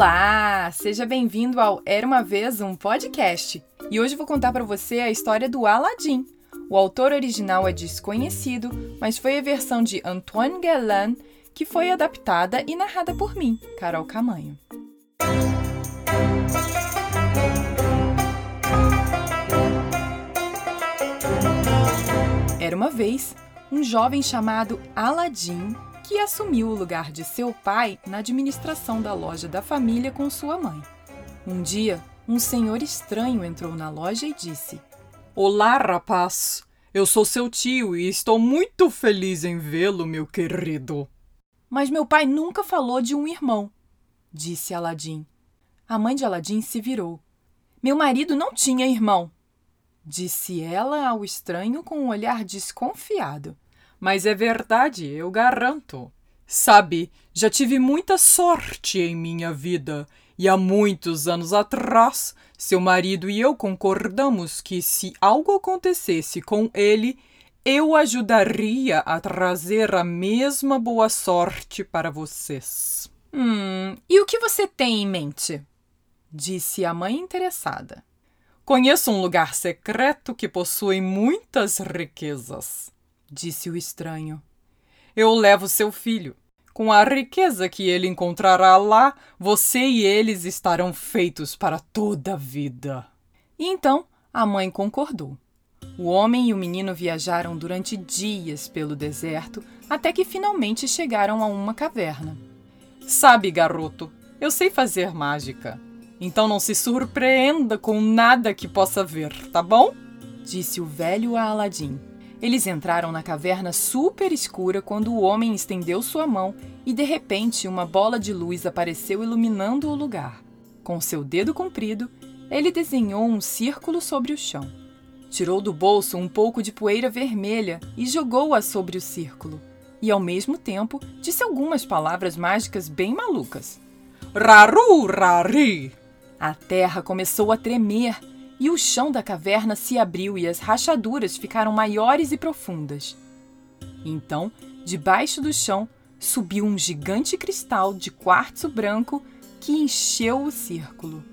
Olá! Seja bem-vindo ao Era uma Vez um Podcast. E hoje vou contar para você a história do Aladdin. O autor original é desconhecido, mas foi a versão de Antoine Galland que foi adaptada e narrada por mim, Carol Camanho. Era uma vez um jovem chamado Aladdin que assumiu o lugar de seu pai na administração da loja da família com sua mãe. Um dia, um senhor estranho entrou na loja e disse: Olá, rapaz! Eu sou seu tio e estou muito feliz em vê-lo, meu querido. Mas meu pai nunca falou de um irmão, disse Aladim. A mãe de Aladim se virou. Meu marido não tinha irmão, disse ela ao estranho com um olhar desconfiado. Mas é verdade, eu garanto. Sabe, já tive muita sorte em minha vida, e há muitos anos atrás, seu marido e eu concordamos que se algo acontecesse com ele, eu ajudaria a trazer a mesma boa sorte para vocês. Hum, e o que você tem em mente? disse a mãe interessada. Conheço um lugar secreto que possui muitas riquezas disse o estranho. Eu levo seu filho. Com a riqueza que ele encontrará lá, você e eles estarão feitos para toda a vida. E então a mãe concordou. O homem e o menino viajaram durante dias pelo deserto até que finalmente chegaram a uma caverna. Sabe, garoto, eu sei fazer mágica. Então não se surpreenda com nada que possa ver, tá bom? Disse o velho a Aladim. Eles entraram na caverna super escura quando o homem estendeu sua mão e de repente uma bola de luz apareceu iluminando o lugar. Com seu dedo comprido, ele desenhou um círculo sobre o chão. Tirou do bolso um pouco de poeira vermelha e jogou-a sobre o círculo. E ao mesmo tempo disse algumas palavras mágicas bem malucas. Raru, rari! A terra começou a tremer e o chão da caverna se abriu e as rachaduras ficaram maiores e profundas. Então, debaixo do chão, subiu um gigante cristal de quartzo branco que encheu o círculo.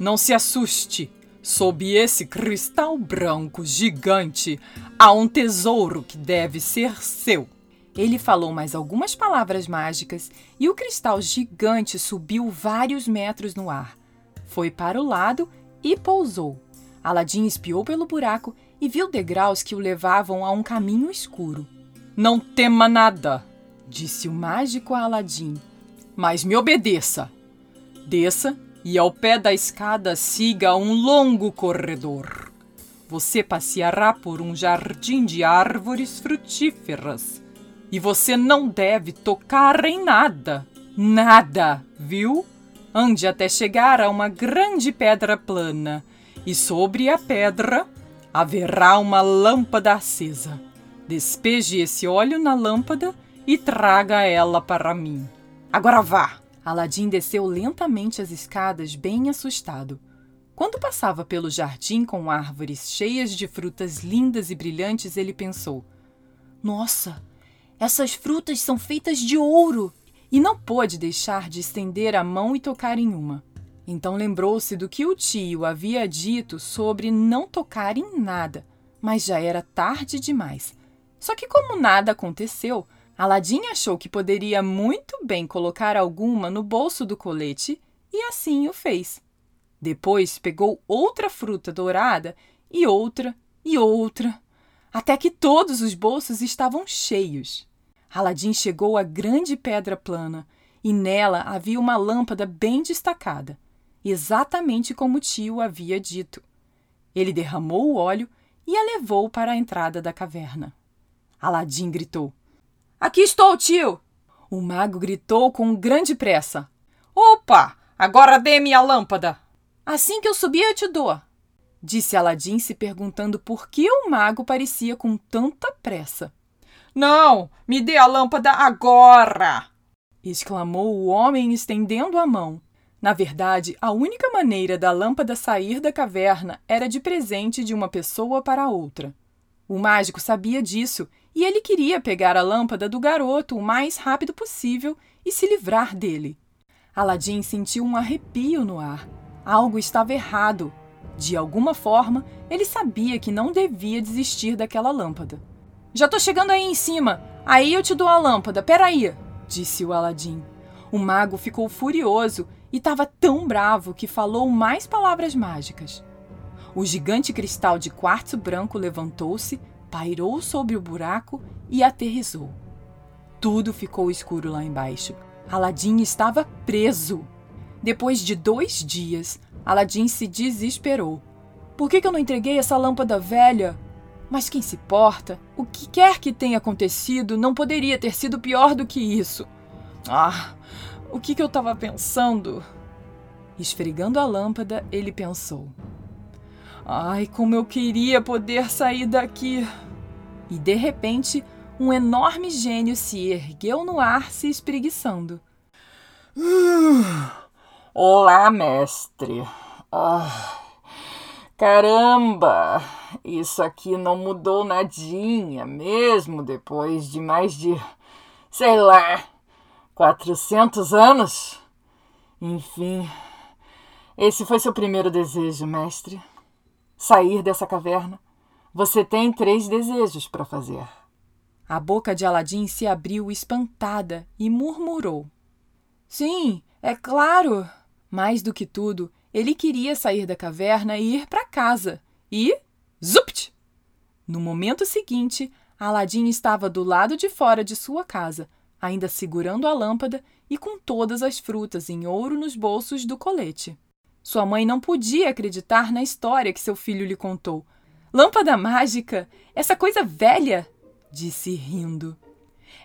Não se assuste! Sob esse cristal branco gigante há um tesouro que deve ser seu. Ele falou mais algumas palavras mágicas e o cristal gigante subiu vários metros no ar. Foi para o lado e pousou. Aladim espiou pelo buraco e viu degraus que o levavam a um caminho escuro. Não tema nada, disse o mágico a Aladim. Mas me obedeça. Desça e ao pé da escada siga um longo corredor. Você passeará por um jardim de árvores frutíferas. E você não deve tocar em nada. Nada, viu? Ande até chegar a uma grande pedra plana e sobre a pedra haverá uma lâmpada acesa. Despeje esse óleo na lâmpada e traga ela para mim. Agora vá! Aladim desceu lentamente as escadas, bem assustado. Quando passava pelo jardim com árvores cheias de frutas lindas e brilhantes, ele pensou: Nossa, essas frutas são feitas de ouro! E não pôde deixar de estender a mão e tocar em uma. Então lembrou-se do que o tio havia dito sobre não tocar em nada, mas já era tarde demais. Só que, como nada aconteceu, Aladim achou que poderia muito bem colocar alguma no bolso do colete e assim o fez. Depois pegou outra fruta dourada e outra e outra, até que todos os bolsos estavam cheios. Aladim chegou à grande pedra plana e nela havia uma lâmpada bem destacada exatamente como o tio havia dito. Ele derramou o óleo e a levou para a entrada da caverna. Aladim gritou: Aqui estou, tio! O mago gritou com grande pressa: Opa! Agora dê-me a lâmpada! Assim que eu subir, eu te dou. Disse Aladim, se perguntando por que o mago parecia com tanta pressa. Não! Me dê a lâmpada agora! exclamou o homem, estendendo a mão. Na verdade, a única maneira da lâmpada sair da caverna era de presente de uma pessoa para outra. O mágico sabia disso e ele queria pegar a lâmpada do garoto o mais rápido possível e se livrar dele. Aladim sentiu um arrepio no ar. Algo estava errado. De alguma forma, ele sabia que não devia desistir daquela lâmpada. Já tô chegando aí em cima. Aí eu te dou a lâmpada. Peraí, disse o Aladim. O mago ficou furioso e estava tão bravo que falou mais palavras mágicas. O gigante cristal de quartzo branco levantou-se, pairou sobre o buraco e aterrizou. Tudo ficou escuro lá embaixo. Aladim estava preso. Depois de dois dias, Aladim se desesperou. Por que, eu não entreguei essa lâmpada velha? Mas quem se porta, o que quer que tenha acontecido, não poderia ter sido pior do que isso. Ah, o que, que eu estava pensando? Esfregando a lâmpada, ele pensou: Ai, como eu queria poder sair daqui! E de repente, um enorme gênio se ergueu no ar, se espreguiçando. Olá, mestre. Ah, caramba! Isso aqui não mudou nadinha, mesmo depois de mais de, sei lá, 400 anos? Enfim, esse foi seu primeiro desejo, mestre. Sair dessa caverna. Você tem três desejos para fazer. A boca de Aladim se abriu espantada e murmurou: Sim, é claro. Mais do que tudo, ele queria sair da caverna e ir para casa. E. Zupt! No momento seguinte, Aladim estava do lado de fora de sua casa, ainda segurando a lâmpada e com todas as frutas em ouro nos bolsos do colete. Sua mãe não podia acreditar na história que seu filho lhe contou. Lâmpada mágica? Essa coisa velha? disse rindo.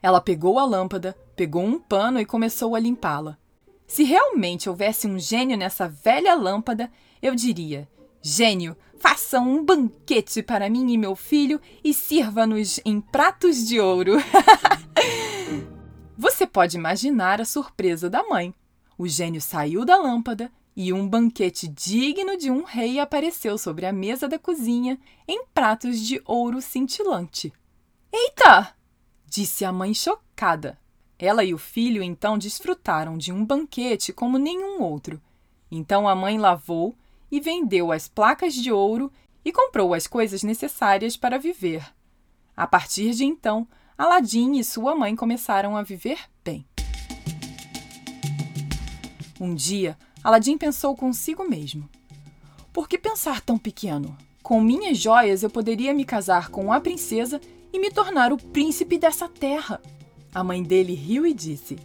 Ela pegou a lâmpada, pegou um pano e começou a limpá-la. Se realmente houvesse um gênio nessa velha lâmpada, eu diria: Gênio, faça um banquete para mim e meu filho e sirva-nos em pratos de ouro. Você pode imaginar a surpresa da mãe. O gênio saiu da lâmpada e um banquete digno de um rei apareceu sobre a mesa da cozinha em pratos de ouro cintilante. Eita! disse a mãe chocada. Ela e o filho então desfrutaram de um banquete como nenhum outro. Então a mãe lavou e vendeu as placas de ouro e comprou as coisas necessárias para viver. A partir de então, Aladim e sua mãe começaram a viver bem. Um dia, Aladim pensou consigo mesmo: Por que pensar tão pequeno? Com minhas joias eu poderia me casar com a princesa e me tornar o príncipe dessa terra. A mãe dele riu e disse: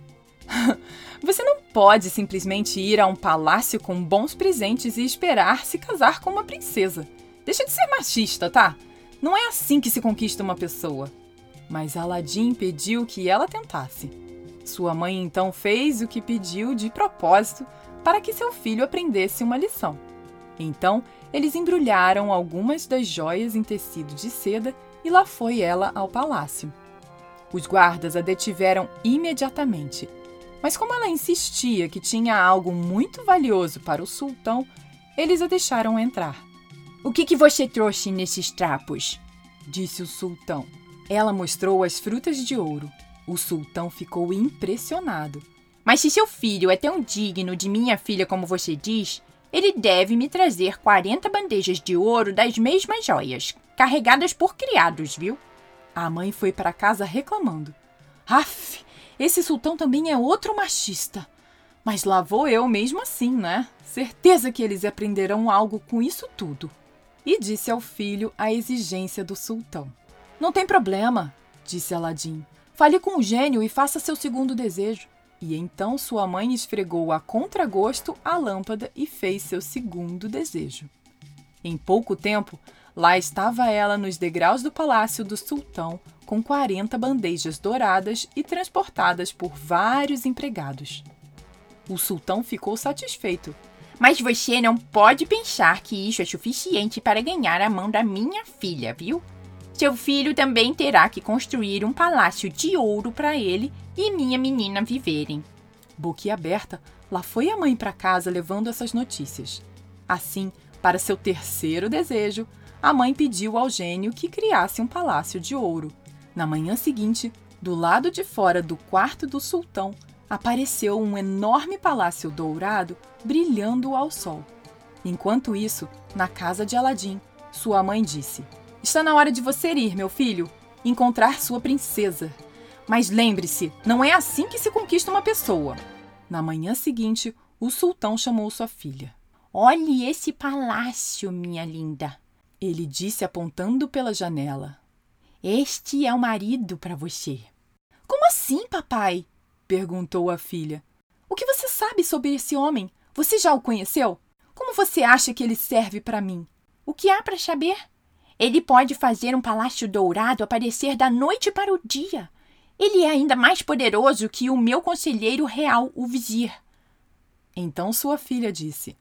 Você não pode simplesmente ir a um palácio com bons presentes e esperar se casar com uma princesa. Deixa de ser machista, tá? Não é assim que se conquista uma pessoa. Mas Aladim pediu que ela tentasse. Sua mãe então fez o que pediu de propósito para que seu filho aprendesse uma lição. Então, eles embrulharam algumas das joias em tecido de seda e lá foi ela ao palácio. Os guardas a detiveram imediatamente. Mas como ela insistia que tinha algo muito valioso para o sultão, eles a deixaram entrar. O que, que você trouxe nesses trapos? disse o sultão. Ela mostrou as frutas de ouro. O sultão ficou impressionado. Mas se seu filho é tão digno de minha filha como você diz, ele deve me trazer 40 bandejas de ouro das mesmas joias, carregadas por criados, viu? A mãe foi para casa reclamando. Aff, esse sultão também é outro machista. Mas lá vou eu mesmo assim, né? Certeza que eles aprenderão algo com isso tudo. E disse ao filho a exigência do sultão. Não tem problema, disse Aladim. Fale com o gênio e faça seu segundo desejo. E então sua mãe esfregou a contragosto a lâmpada e fez seu segundo desejo. Em pouco tempo, Lá estava ela nos degraus do palácio do sultão, com 40 bandejas douradas e transportadas por vários empregados. O sultão ficou satisfeito. Mas você não pode pensar que isso é suficiente para ganhar a mão da minha filha, viu? Seu filho também terá que construir um palácio de ouro para ele e minha menina viverem. Boquiaberta, lá foi a mãe para casa levando essas notícias. Assim, para seu terceiro desejo, a mãe pediu ao gênio que criasse um palácio de ouro. Na manhã seguinte, do lado de fora do quarto do sultão, apareceu um enorme palácio dourado brilhando ao sol. Enquanto isso, na casa de Aladim, sua mãe disse: Está na hora de você ir, meu filho, encontrar sua princesa. Mas lembre-se, não é assim que se conquista uma pessoa. Na manhã seguinte, o sultão chamou sua filha. Olhe esse palácio, minha linda. Ele disse apontando pela janela. Este é o marido para você. Como assim, papai? perguntou a filha. O que você sabe sobre esse homem? Você já o conheceu? Como você acha que ele serve para mim? O que há para saber? Ele pode fazer um palácio dourado aparecer da noite para o dia. Ele é ainda mais poderoso que o meu conselheiro real, o vizir. Então sua filha disse: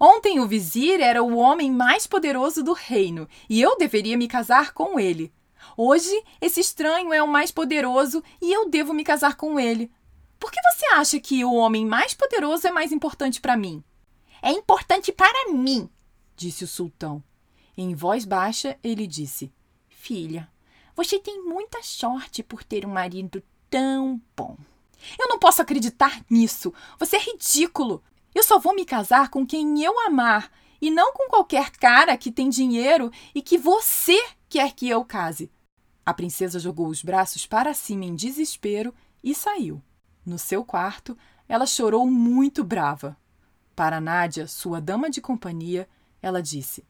Ontem o vizir era o homem mais poderoso do reino e eu deveria me casar com ele. Hoje, esse estranho é o mais poderoso e eu devo me casar com ele. Por que você acha que o homem mais poderoso é mais importante para mim? É importante para mim, disse o sultão. Em voz baixa, ele disse: Filha, você tem muita sorte por ter um marido tão bom. Eu não posso acreditar nisso. Você é ridículo. Eu só vou me casar com quem eu amar e não com qualquer cara que tem dinheiro e que você quer que eu case. A princesa jogou os braços para cima em desespero e saiu. No seu quarto, ela chorou muito brava. Para Nádia, sua dama de companhia, ela disse: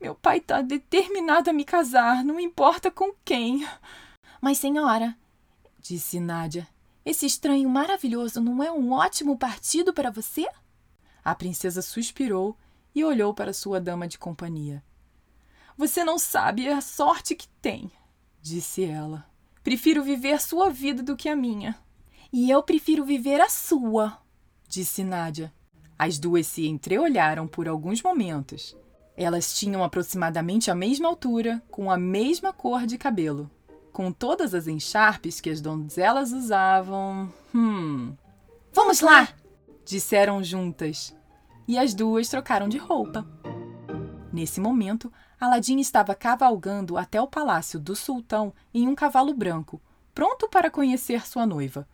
meu pai está determinado a me casar, não importa com quem. Mas, senhora, disse Nádia, esse estranho maravilhoso não é um ótimo partido para você? A princesa suspirou e olhou para sua dama de companhia. Você não sabe a sorte que tem, disse ela. Prefiro viver sua vida do que a minha. E eu prefiro viver a sua, disse Nádia. As duas se entreolharam por alguns momentos. Elas tinham aproximadamente a mesma altura, com a mesma cor de cabelo. Com todas as encharpes que as donzelas usavam. Hum. Vamos lá! disseram juntas. E as duas trocaram de roupa. Nesse momento, Aladim estava cavalgando até o palácio do sultão em um cavalo branco, pronto para conhecer sua noiva.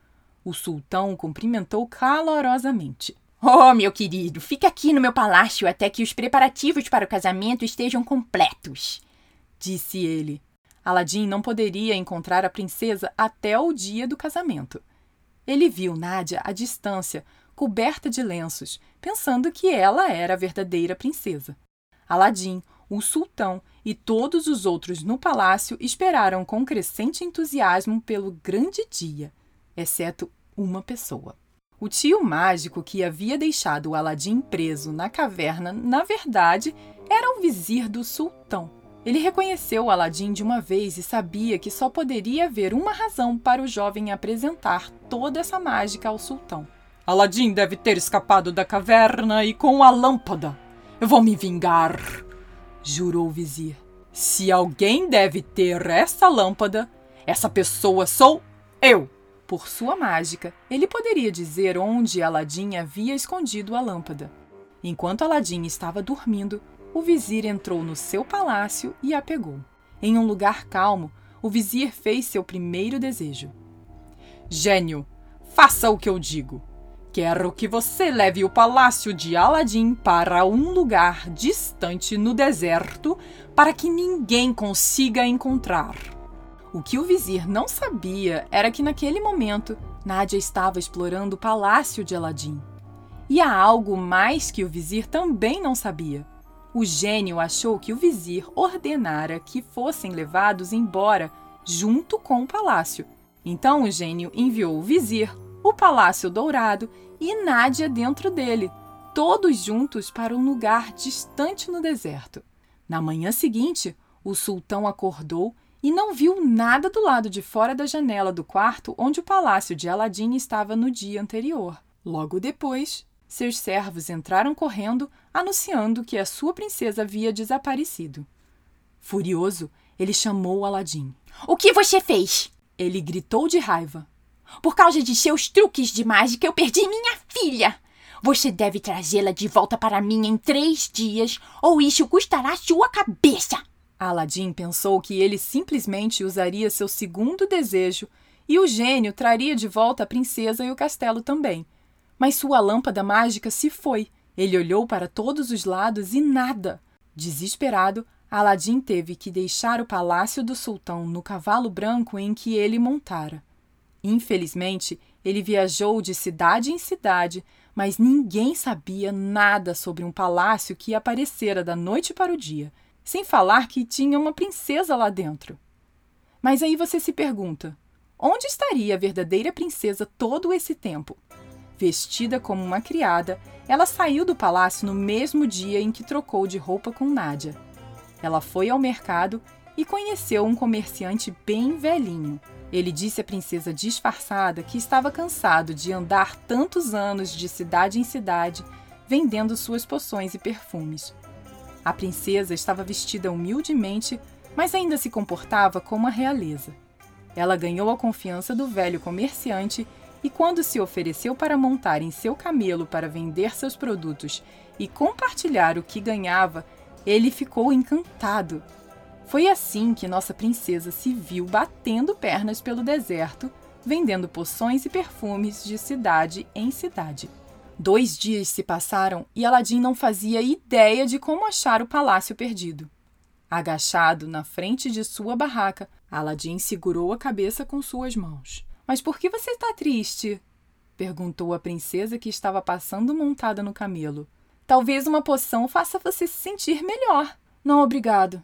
O sultão o cumprimentou calorosamente. Oh, meu querido, fique aqui no meu palácio até que os preparativos para o casamento estejam completos, disse ele. Aladim não poderia encontrar a princesa até o dia do casamento. Ele viu Nádia à distância, coberta de lenços, pensando que ela era a verdadeira princesa. Aladim, o sultão e todos os outros no palácio esperaram com crescente entusiasmo pelo grande dia, exceto uma pessoa. O tio mágico que havia deixado o Aladim preso na caverna, na verdade, era o vizir do sultão. Ele reconheceu o Aladim de uma vez e sabia que só poderia haver uma razão para o jovem apresentar toda essa mágica ao sultão. Aladim deve ter escapado da caverna e com a lâmpada. Eu vou me vingar, jurou o vizir. Se alguém deve ter essa lâmpada, essa pessoa sou eu. Por sua mágica, ele poderia dizer onde Aladim havia escondido a lâmpada. Enquanto Aladim estava dormindo, o vizir entrou no seu palácio e a pegou. Em um lugar calmo, o vizir fez seu primeiro desejo. Gênio, faça o que eu digo. Quero que você leve o palácio de Aladim para um lugar distante no deserto para que ninguém consiga encontrar. O que o vizir não sabia era que naquele momento Nádia estava explorando o palácio de Aladim. E há algo mais que o vizir também não sabia. O gênio achou que o vizir ordenara que fossem levados embora junto com o palácio. Então o gênio enviou o vizir, o palácio dourado e Nádia dentro dele, todos juntos para um lugar distante no deserto. Na manhã seguinte, o sultão acordou e não viu nada do lado de fora da janela do quarto onde o palácio de Aladim estava no dia anterior. Logo depois, seus servos entraram correndo, anunciando que a sua princesa havia desaparecido. Furioso, ele chamou Aladim. O que você fez? Ele gritou de raiva. Por causa de seus truques de mágica, eu perdi minha filha. Você deve trazê-la de volta para mim em três dias, ou isso custará sua cabeça. Aladim pensou que ele simplesmente usaria seu segundo desejo e o gênio traria de volta a princesa e o castelo também. Mas sua lâmpada mágica se foi. Ele olhou para todos os lados e nada. Desesperado, Aladim teve que deixar o palácio do sultão no cavalo branco em que ele montara. Infelizmente, ele viajou de cidade em cidade, mas ninguém sabia nada sobre um palácio que aparecera da noite para o dia, sem falar que tinha uma princesa lá dentro. Mas aí você se pergunta: onde estaria a verdadeira princesa todo esse tempo? Vestida como uma criada, ela saiu do palácio no mesmo dia em que trocou de roupa com Nádia. Ela foi ao mercado e conheceu um comerciante bem velhinho. Ele disse à princesa disfarçada que estava cansado de andar tantos anos de cidade em cidade vendendo suas poções e perfumes. A princesa estava vestida humildemente mas ainda se comportava como a realeza. Ela ganhou a confiança do velho comerciante e, quando se ofereceu para montar em seu camelo para vender seus produtos e compartilhar o que ganhava, ele ficou encantado. Foi assim que nossa princesa se viu batendo pernas pelo deserto, vendendo poções e perfumes de cidade em cidade. Dois dias se passaram e Aladim não fazia ideia de como achar o palácio perdido. Agachado na frente de sua barraca, Aladim segurou a cabeça com suas mãos. Mas por que você está triste? perguntou a princesa que estava passando montada no camelo. Talvez uma poção faça você se sentir melhor. Não, obrigado,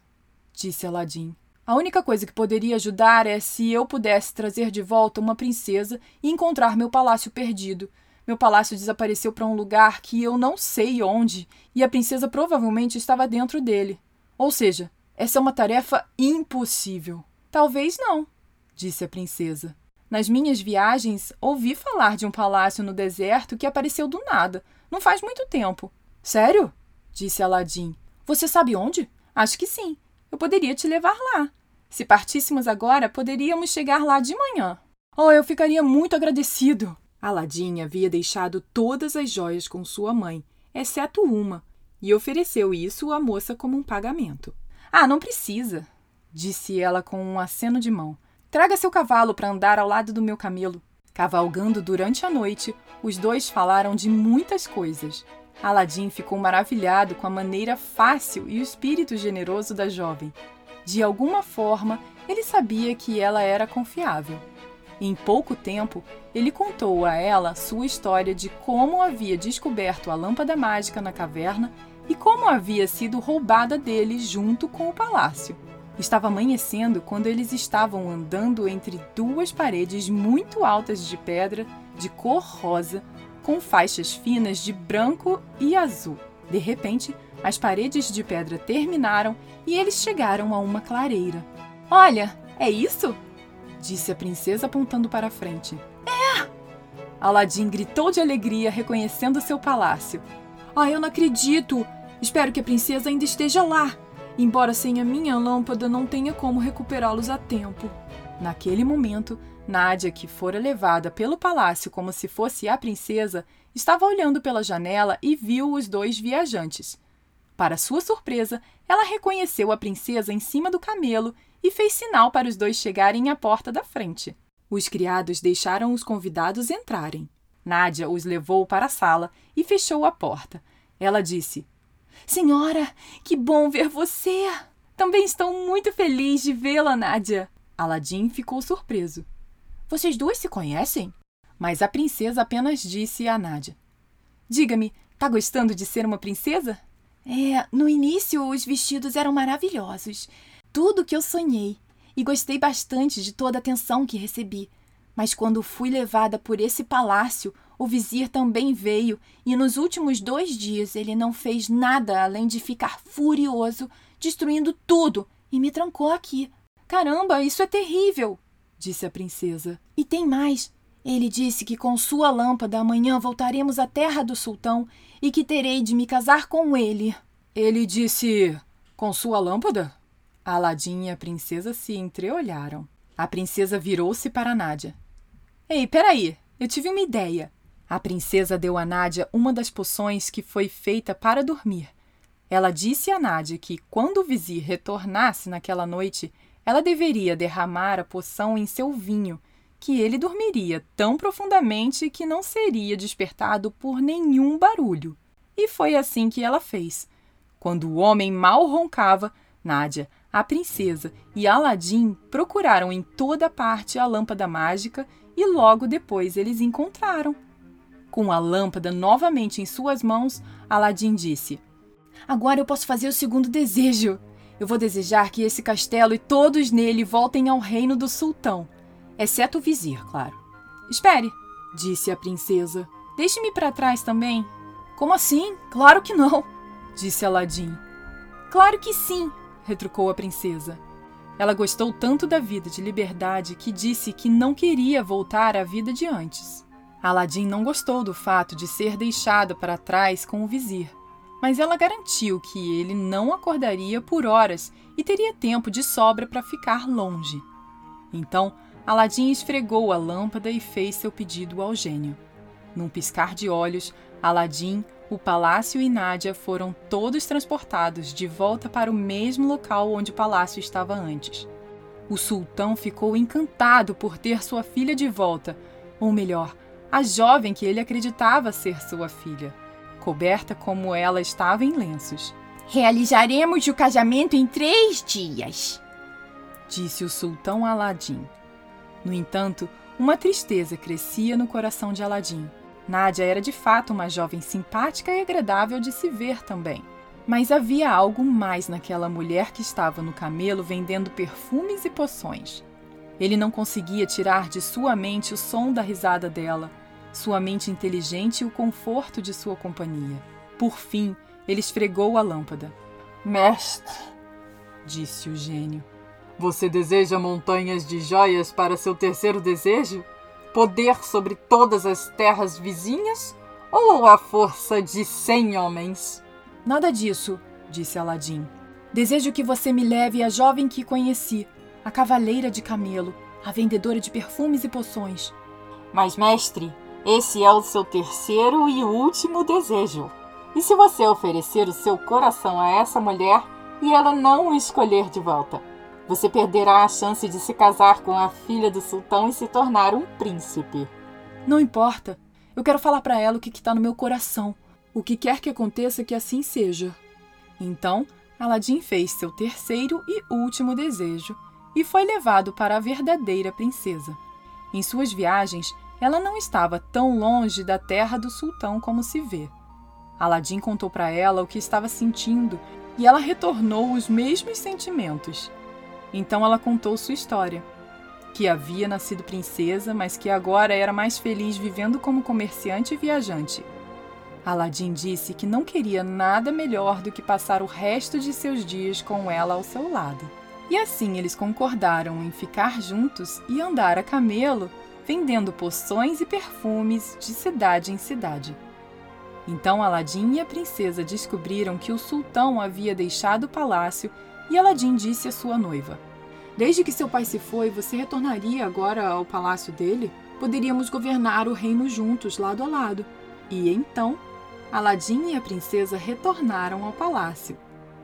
disse Aladim. A única coisa que poderia ajudar é se eu pudesse trazer de volta uma princesa e encontrar meu palácio perdido. Meu palácio desapareceu para um lugar que eu não sei onde, e a princesa provavelmente estava dentro dele. Ou seja, essa é uma tarefa impossível. Talvez não, disse a princesa. Nas minhas viagens, ouvi falar de um palácio no deserto que apareceu do nada, não faz muito tempo. Sério? disse Aladim. Você sabe onde? Acho que sim. Eu poderia te levar lá. Se partíssemos agora, poderíamos chegar lá de manhã. Oh, eu ficaria muito agradecido. Aladim havia deixado todas as joias com sua mãe, exceto uma, e ofereceu isso à moça como um pagamento. Ah, não precisa, disse ela com um aceno de mão. Traga seu cavalo para andar ao lado do meu camelo. Cavalgando durante a noite, os dois falaram de muitas coisas. Aladim ficou maravilhado com a maneira fácil e o espírito generoso da jovem. De alguma forma, ele sabia que ela era confiável. Em pouco tempo, ele contou a ela sua história de como havia descoberto a lâmpada mágica na caverna e como havia sido roubada dele junto com o palácio. Estava amanhecendo quando eles estavam andando entre duas paredes muito altas de pedra de cor rosa, com faixas finas de branco e azul. De repente, as paredes de pedra terminaram e eles chegaram a uma clareira. Olha, é isso? Disse a princesa apontando para a frente. É! Aladim gritou de alegria, reconhecendo seu palácio. Ah, eu não acredito! Espero que a princesa ainda esteja lá, embora sem a minha lâmpada não tenha como recuperá-los a tempo. Naquele momento, Nádia, que fora levada pelo palácio como se fosse a princesa, estava olhando pela janela e viu os dois viajantes. Para sua surpresa, ela reconheceu a princesa em cima do camelo e fez sinal para os dois chegarem à porta da frente. Os criados deixaram os convidados entrarem. Nádia os levou para a sala e fechou a porta. Ela disse: Senhora, que bom ver você! Também estou muito feliz de vê-la, Nádia. Aladim ficou surpreso. Vocês duas se conhecem? Mas a princesa apenas disse a Nádia: Diga-me, tá gostando de ser uma princesa? É, no início os vestidos eram maravilhosos. Tudo que eu sonhei. E gostei bastante de toda a atenção que recebi. Mas quando fui levada por esse palácio, o vizir também veio e nos últimos dois dias ele não fez nada além de ficar furioso, destruindo tudo e me trancou aqui. Caramba, isso é terrível! disse a princesa. E tem mais. Ele disse que com sua lâmpada amanhã voltaremos à terra do sultão e que terei de me casar com ele. Ele disse: Com sua lâmpada? Aladim e a princesa se entreolharam. A princesa virou-se para Nádia. Ei, peraí, eu tive uma ideia. A princesa deu a Nádia uma das poções que foi feita para dormir. Ela disse a Nádia que, quando o vizir retornasse naquela noite, ela deveria derramar a poção em seu vinho, que ele dormiria tão profundamente que não seria despertado por nenhum barulho. E foi assim que ela fez. Quando o homem mal roncava, Nádia, a princesa e Aladim procuraram em toda parte a lâmpada mágica e logo depois eles encontraram. Com a lâmpada novamente em suas mãos, Aladim disse: Agora eu posso fazer o segundo desejo. Eu vou desejar que esse castelo e todos nele voltem ao reino do sultão exceto o vizir, claro. Espere, disse a princesa. Deixe-me para trás também. Como assim? Claro que não, disse Aladim. Claro que sim, retrucou a princesa. Ela gostou tanto da vida de liberdade que disse que não queria voltar à vida de antes. Aladim não gostou do fato de ser deixado para trás com o vizir, mas ela garantiu que ele não acordaria por horas e teria tempo de sobra para ficar longe. Então, Aladim esfregou a lâmpada e fez seu pedido ao gênio. Num piscar de olhos, Aladim, o palácio e Nádia foram todos transportados de volta para o mesmo local onde o palácio estava antes. O sultão ficou encantado por ter sua filha de volta, ou melhor, a jovem que ele acreditava ser sua filha, coberta como ela estava em lenços. Realizaremos o casamento em três dias, disse o sultão Aladim. No entanto, uma tristeza crescia no coração de Aladim. Nádia era de fato uma jovem simpática e agradável de se ver também. Mas havia algo mais naquela mulher que estava no camelo vendendo perfumes e poções. Ele não conseguia tirar de sua mente o som da risada dela, sua mente inteligente e o conforto de sua companhia. Por fim, ele esfregou a lâmpada. Mestre, disse o gênio, você deseja montanhas de joias para seu terceiro desejo? Poder sobre todas as terras vizinhas? Ou a força de cem homens? Nada disso, disse Aladim. Desejo que você me leve a jovem que conheci, a cavaleira de camelo, a vendedora de perfumes e poções. Mas, mestre, esse é o seu terceiro e último desejo. E se você oferecer o seu coração a essa mulher e ela não o escolher de volta? Você perderá a chance de se casar com a filha do sultão e se tornar um príncipe. Não importa. Eu quero falar para ela o que está no meu coração. O que quer que aconteça, que assim seja. Então, Aladim fez seu terceiro e último desejo e foi levado para a verdadeira princesa. Em suas viagens, ela não estava tão longe da terra do sultão como se vê. Aladim contou para ela o que estava sentindo e ela retornou os mesmos sentimentos. Então ela contou sua história. Que havia nascido princesa, mas que agora era mais feliz vivendo como comerciante e viajante. Aladim disse que não queria nada melhor do que passar o resto de seus dias com ela ao seu lado. E assim eles concordaram em ficar juntos e andar a camelo, vendendo poções e perfumes de cidade em cidade. Então Aladim e a princesa descobriram que o sultão havia deixado o palácio e Aladim disse à sua noiva: Desde que seu pai se foi, você retornaria agora ao palácio dele? Poderíamos governar o reino juntos, lado a lado. E então, Aladim e a princesa retornaram ao palácio.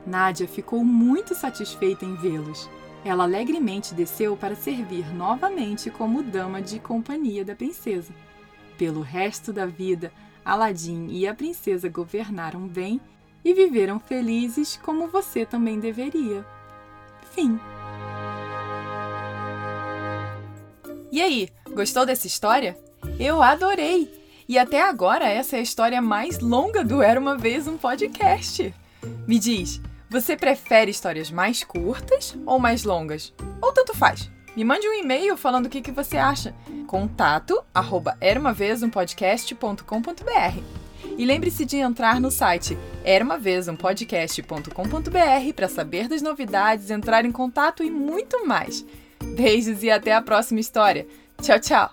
Nádia ficou muito satisfeita em vê-los. Ela alegremente desceu para servir novamente como dama de companhia da princesa. Pelo resto da vida, Aladim e a princesa governaram bem e viveram felizes como você também deveria. Fim. E aí, gostou dessa história? Eu adorei! E até agora essa é a história mais longa do Era uma Vez um Podcast. Me diz, você prefere histórias mais curtas ou mais longas? Ou tanto faz? Me mande um e-mail falando o que, que você acha. Contato arroba e lembre-se de entrar no site eramavezumpodcast.com.br para saber das novidades, entrar em contato e muito mais. Beijos e até a próxima história. Tchau, tchau!